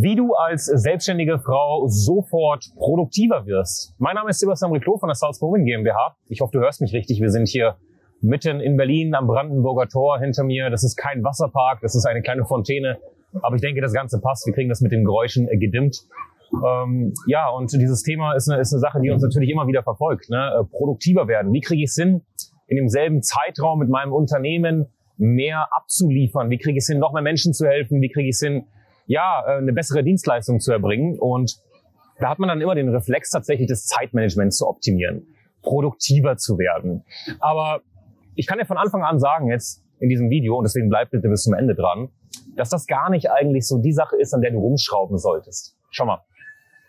Wie du als selbstständige Frau sofort produktiver wirst. Mein Name ist Sebastian Riclo von der Salzburg GmbH. Ich hoffe, du hörst mich richtig. Wir sind hier mitten in Berlin am Brandenburger Tor hinter mir. Das ist kein Wasserpark, das ist eine kleine Fontäne. Aber ich denke, das Ganze passt. Wir kriegen das mit den Geräuschen gedimmt. Ähm, ja, und dieses Thema ist eine, ist eine Sache, die uns natürlich immer wieder verfolgt. Ne? Äh, produktiver werden. Wie kriege ich es hin, in demselben Zeitraum mit meinem Unternehmen mehr abzuliefern? Wie kriege ich es hin, noch mehr Menschen zu helfen? Wie kriege ich es hin, ja, äh, eine bessere Dienstleistung zu erbringen? Und da hat man dann immer den Reflex, tatsächlich das Zeitmanagement zu optimieren, produktiver zu werden. Aber ich kann ja von Anfang an sagen jetzt in diesem Video, und deswegen bleibt bitte bis zum Ende dran, dass das gar nicht eigentlich so die Sache ist, an der du rumschrauben solltest. Schau mal.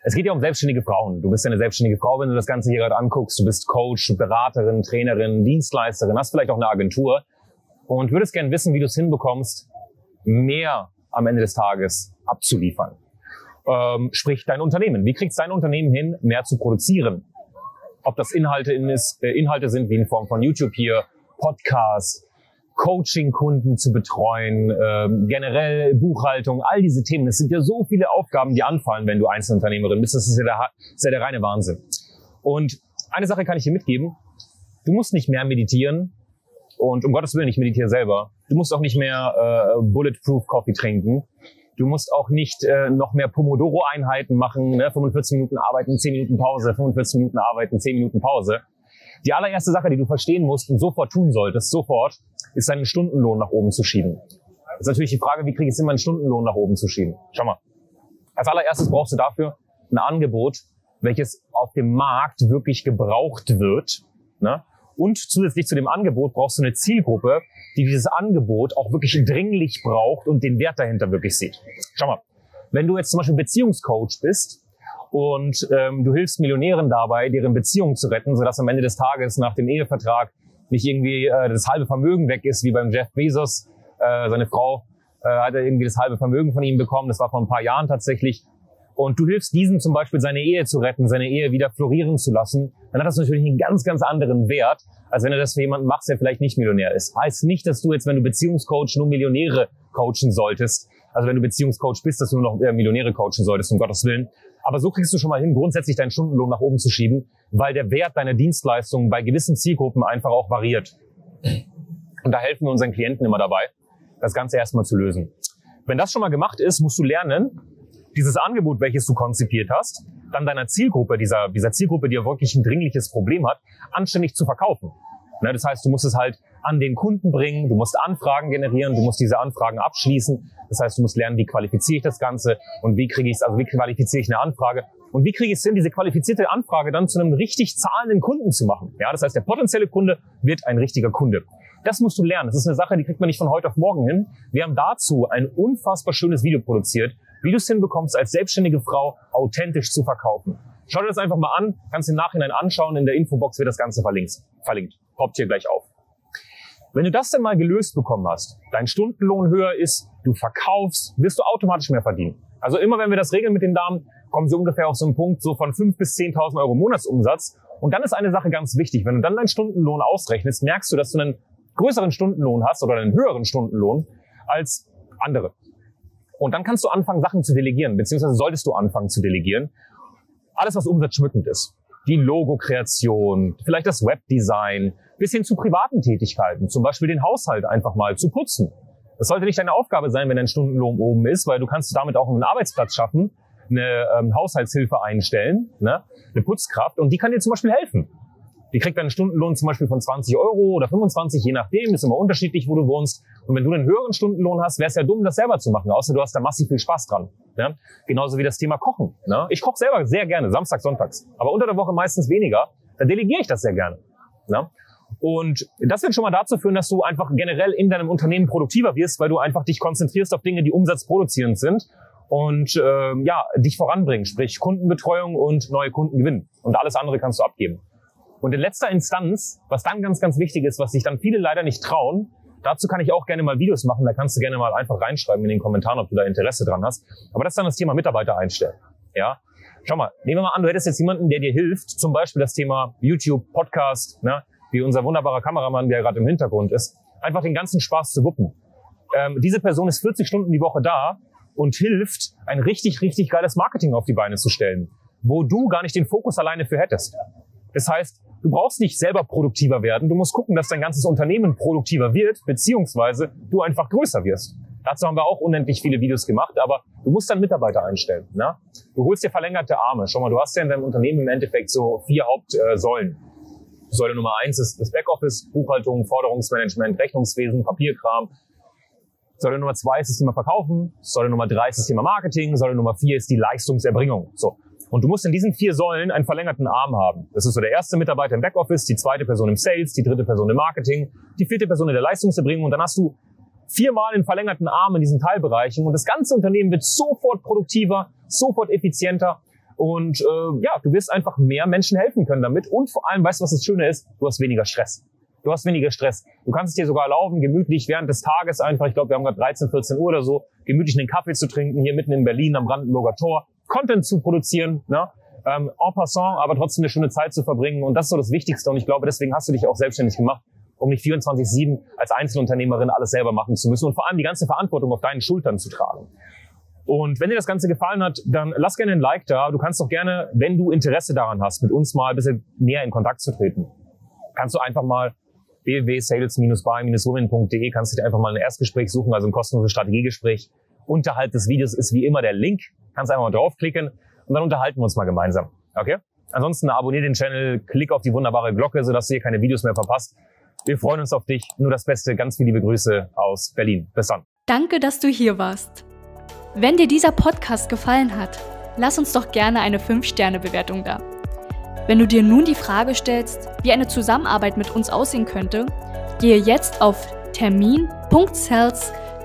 Es geht ja um selbstständige Frauen. Du bist ja eine selbstständige Frau, wenn du das Ganze hier gerade anguckst. Du bist Coach, Beraterin, Trainerin, Dienstleisterin, hast vielleicht auch eine Agentur und würdest gern wissen, wie du es hinbekommst, mehr am Ende des Tages abzuliefern. Ähm, sprich, dein Unternehmen. Wie kriegst dein Unternehmen hin, mehr zu produzieren? Ob das Inhalte, in ist, äh, Inhalte sind, wie in Form von YouTube hier, Podcasts, Coaching-Kunden zu betreuen, ähm, generell Buchhaltung, all diese Themen. Es sind ja so viele Aufgaben, die anfallen, wenn du Einzelunternehmerin bist. Das ist ja der, ist ja der reine Wahnsinn. Und eine Sache kann ich dir mitgeben. Du musst nicht mehr meditieren. Und um Gottes Willen, ich meditiere selber. Du musst auch nicht mehr äh, Bulletproof Coffee trinken. Du musst auch nicht äh, noch mehr Pomodoro-Einheiten machen, ne? 45 Minuten arbeiten, 10 Minuten Pause, 45 Minuten arbeiten, 10 Minuten Pause. Die allererste Sache, die du verstehen musst und sofort tun solltest, sofort, ist deinen Stundenlohn nach oben zu schieben. Das ist natürlich die Frage, wie kriege ich es hin, meinen Stundenlohn nach oben zu schieben? Schau mal. Als allererstes brauchst du dafür ein Angebot, welches auf dem Markt wirklich gebraucht wird. Ne? Und zusätzlich zu dem Angebot brauchst du eine Zielgruppe, die dieses Angebot auch wirklich dringlich braucht und den Wert dahinter wirklich sieht. Schau mal, wenn du jetzt zum Beispiel Beziehungscoach bist und ähm, du hilfst Millionären dabei, deren Beziehung zu retten, sodass am Ende des Tages nach dem Ehevertrag nicht irgendwie äh, das halbe Vermögen weg ist, wie beim Jeff Bezos. Äh, seine Frau äh, hat er irgendwie das halbe Vermögen von ihm bekommen. Das war vor ein paar Jahren tatsächlich. Und du hilfst diesem zum Beispiel, seine Ehe zu retten, seine Ehe wieder florieren zu lassen, dann hat das natürlich einen ganz, ganz anderen Wert, als wenn du das für jemanden machst, der vielleicht nicht Millionär ist. Heißt nicht, dass du jetzt, wenn du Beziehungscoach, nur Millionäre coachen solltest. Also wenn du Beziehungscoach bist, dass du nur noch Millionäre coachen solltest, um Gottes Willen. Aber so kriegst du schon mal hin, grundsätzlich deinen Stundenlohn nach oben zu schieben, weil der Wert deiner Dienstleistungen bei gewissen Zielgruppen einfach auch variiert. Und da helfen wir unseren Klienten immer dabei, das Ganze erstmal zu lösen. Wenn das schon mal gemacht ist, musst du lernen, dieses Angebot, welches du konzipiert hast, dann deiner Zielgruppe, dieser, dieser Zielgruppe, die ja wirklich ein dringliches Problem hat, anständig zu verkaufen. Ne, das heißt, du musst es halt an den Kunden bringen, du musst Anfragen generieren, du musst diese Anfragen abschließen. Das heißt, du musst lernen, wie qualifiziere ich das Ganze und wie kriege ich es, also wie qualifiziere ich eine Anfrage und wie kriege ich es hin, diese qualifizierte Anfrage dann zu einem richtig zahlenden Kunden zu machen. Ja, das heißt, der potenzielle Kunde wird ein richtiger Kunde. Das musst du lernen. Das ist eine Sache, die kriegt man nicht von heute auf morgen hin. Wir haben dazu ein unfassbar schönes Video produziert, wie du es hinbekommst, als selbstständige Frau authentisch zu verkaufen. Schau dir das einfach mal an, kannst im Nachhinein anschauen. In der Infobox wird das Ganze verlinkt. verlinkt. Poppt hier gleich auf. Wenn du das dann mal gelöst bekommen hast, dein Stundenlohn höher ist, du verkaufst, wirst du automatisch mehr verdienen. Also immer wenn wir das regeln mit den Damen, kommen sie ungefähr auf so einen Punkt so von 5.000 bis 10.000 Euro Monatsumsatz. Und dann ist eine Sache ganz wichtig. Wenn du dann deinen Stundenlohn ausrechnest, merkst du, dass du einen größeren Stundenlohn hast oder einen höheren Stundenlohn als andere. Und dann kannst du anfangen, Sachen zu delegieren, beziehungsweise solltest du anfangen zu delegieren. Alles, was umsatzschmückend ist. Die Logo-Kreation, vielleicht das Webdesign, bis hin zu privaten Tätigkeiten, zum Beispiel den Haushalt einfach mal zu putzen. Das sollte nicht deine Aufgabe sein, wenn dein Stundenlohn oben ist, weil du kannst damit auch einen Arbeitsplatz schaffen, eine ähm, Haushaltshilfe einstellen, ne, eine Putzkraft und die kann dir zum Beispiel helfen. Die kriegt einen Stundenlohn zum Beispiel von 20 Euro oder 25, je nachdem, ist immer unterschiedlich, wo du wohnst. Und wenn du einen höheren Stundenlohn hast, wäre es ja dumm, das selber zu machen, außer du hast da massiv viel Spaß dran. Ne? Genauso wie das Thema Kochen. Ne? Ich koche selber sehr gerne, Samstag, Sonntags. Aber unter der Woche meistens weniger. Da delegiere ich das sehr gerne. Ne? Und das wird schon mal dazu führen, dass du einfach generell in deinem Unternehmen produktiver wirst, weil du einfach dich konzentrierst auf Dinge, die umsatzproduzierend sind und äh, ja dich voranbringen, sprich Kundenbetreuung und neue Kunden gewinnen. Und alles andere kannst du abgeben. Und in letzter Instanz, was dann ganz, ganz wichtig ist, was sich dann viele leider nicht trauen, dazu kann ich auch gerne mal Videos machen, da kannst du gerne mal einfach reinschreiben in den Kommentaren, ob du da Interesse dran hast. Aber das ist dann das Thema Mitarbeiter einstellen. Ja, Schau mal, nehmen wir mal an, du hättest jetzt jemanden, der dir hilft, zum Beispiel das Thema YouTube, Podcast, ne, wie unser wunderbarer Kameramann, der gerade im Hintergrund ist, einfach den ganzen Spaß zu wuppen. Ähm, diese Person ist 40 Stunden die Woche da und hilft, ein richtig, richtig geiles Marketing auf die Beine zu stellen, wo du gar nicht den Fokus alleine für hättest. Das heißt, du brauchst nicht selber produktiver werden, du musst gucken, dass dein ganzes Unternehmen produktiver wird, beziehungsweise du einfach größer wirst. Dazu haben wir auch unendlich viele Videos gemacht, aber du musst dann Mitarbeiter einstellen. Ne? Du holst dir verlängerte Arme. Schau mal, du hast ja in deinem Unternehmen im Endeffekt so vier Hauptsäulen. Säule Nummer eins ist das Backoffice, Buchhaltung, Forderungsmanagement, Rechnungswesen, Papierkram. Säule Nummer zwei ist das Thema Verkaufen. Säule Nummer drei ist das Thema Marketing. Säule Nummer vier ist die Leistungserbringung. So. Und du musst in diesen vier Säulen einen verlängerten Arm haben. Das ist so der erste Mitarbeiter im Backoffice, die zweite Person im Sales, die dritte Person im Marketing, die vierte Person in der Leistungserbringung und dann hast du viermal in verlängerten Arm in diesen Teilbereichen und das ganze Unternehmen wird sofort produktiver, sofort effizienter und äh, ja, du wirst einfach mehr Menschen helfen können damit und vor allem, weißt du, was das Schöne ist? Du hast weniger Stress. Du hast weniger Stress. Du kannst es dir sogar erlauben, gemütlich während des Tages einfach, ich glaube, wir haben gerade 13, 14 Uhr oder so, gemütlich einen Kaffee zu trinken, hier mitten in Berlin am Brandenburger Tor, Content zu produzieren, ne? ähm, en passant, aber trotzdem eine schöne Zeit zu verbringen. Und das ist so das Wichtigste. Und ich glaube, deswegen hast du dich auch selbstständig gemacht, um nicht 24-7 als Einzelunternehmerin alles selber machen zu müssen und vor allem die ganze Verantwortung auf deinen Schultern zu tragen. Und wenn dir das Ganze gefallen hat, dann lass gerne ein Like da. Du kannst doch gerne, wenn du Interesse daran hast, mit uns mal ein bisschen näher in Kontakt zu treten, kannst du einfach mal www.sales-by-women.de kannst du dir einfach mal ein Erstgespräch suchen, also ein kostenloses Strategiegespräch. Unterhalb des Videos ist wie immer der Link. Kannst einfach mal draufklicken und dann unterhalten wir uns mal gemeinsam. Okay? Ansonsten abonniere den Channel, klick auf die wunderbare Glocke, sodass du hier keine Videos mehr verpasst. Wir freuen uns auf dich. Nur das Beste. Ganz viele liebe Grüße aus Berlin. Bis dann. Danke, dass du hier warst. Wenn dir dieser Podcast gefallen hat, lass uns doch gerne eine 5-Sterne-Bewertung da. Wenn du dir nun die Frage stellst, wie eine Zusammenarbeit mit uns aussehen könnte, gehe jetzt auf